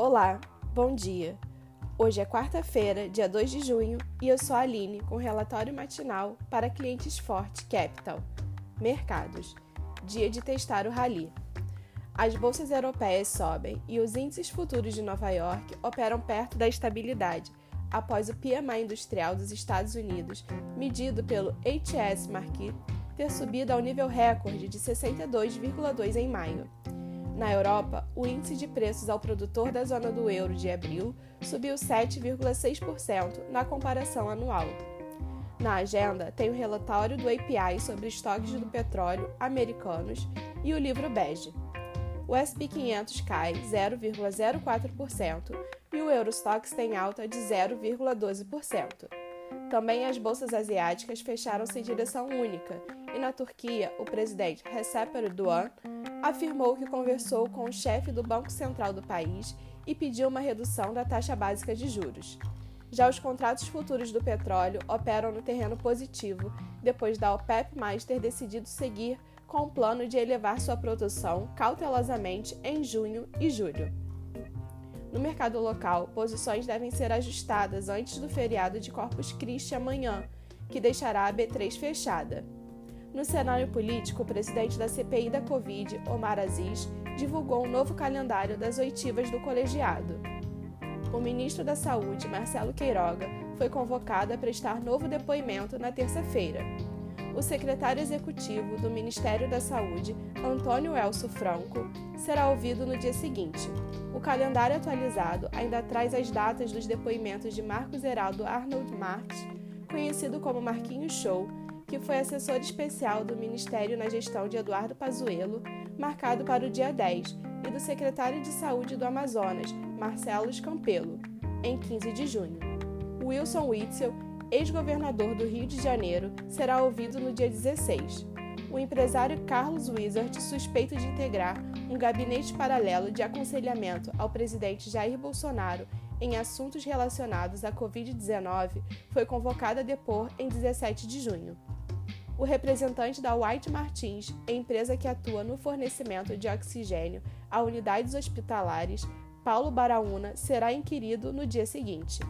Olá, bom dia. Hoje é quarta-feira, dia 2 de junho, e eu sou a Aline com relatório matinal para clientes Forte Capital. Mercados. Dia de testar o rally. As bolsas europeias sobem e os índices futuros de Nova York operam perto da estabilidade após o PMI industrial dos Estados Unidos, medido pelo HS Market, ter subido ao nível recorde de 62,2 em maio. Na Europa, o índice de preços ao produtor da zona do euro de abril subiu 7,6% na comparação anual. Na agenda, tem o relatório do API sobre estoques do petróleo americanos e o livro bege. O SP 500 cai 0,04% e o Eurostox tem alta de 0,12%. Também as bolsas asiáticas fecharam-se em direção única, e na Turquia, o presidente Recep Erdogan afirmou que conversou com o chefe do Banco Central do país e pediu uma redução da taxa básica de juros. Já os contratos futuros do petróleo operam no terreno positivo depois da OPEP ter decidido seguir com o plano de elevar sua produção cautelosamente em junho e julho. No mercado local, posições devem ser ajustadas antes do feriado de Corpus Christi amanhã, que deixará a B3 fechada. No cenário político, o presidente da CPI da Covid, Omar Aziz, divulgou um novo calendário das oitivas do colegiado. O ministro da Saúde, Marcelo Queiroga, foi convocado a prestar novo depoimento na terça-feira. O secretário executivo do Ministério da Saúde, Antônio Elso Franco, será ouvido no dia seguinte. O calendário atualizado ainda traz as datas dos depoimentos de Marcos Heraldo Arnold Marx, conhecido como Marquinhos Show, que foi assessor especial do Ministério na gestão de Eduardo Pazuello, marcado para o dia 10, e do secretário de Saúde do Amazonas, Marcelo Campelo, em 15 de junho. Wilson Witzel, ex-governador do Rio de Janeiro, será ouvido no dia 16. O empresário Carlos Wizard, suspeito de integrar um gabinete paralelo de aconselhamento ao presidente Jair Bolsonaro em assuntos relacionados à Covid-19, foi convocado a depor em 17 de junho o representante da White Martins, empresa que atua no fornecimento de oxigênio a unidades hospitalares, Paulo Baraúna, será inquirido no dia seguinte.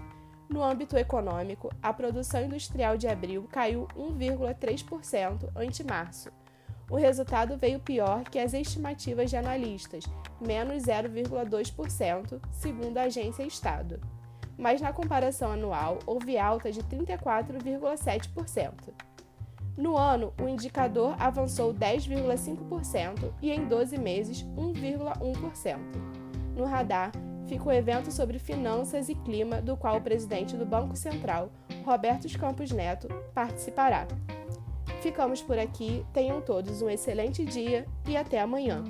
No âmbito econômico, a produção industrial de abril caiu 1,3% ante março. O resultado veio pior que as estimativas de analistas, menos 0,2%, segundo a agência Estado. Mas na comparação anual, houve alta de 34,7%. No ano, o indicador avançou 10,5% e em 12 meses 1,1%. No radar fica o evento sobre finanças e clima, do qual o presidente do Banco Central, Roberto Campos Neto, participará. Ficamos por aqui, tenham todos um excelente dia e até amanhã.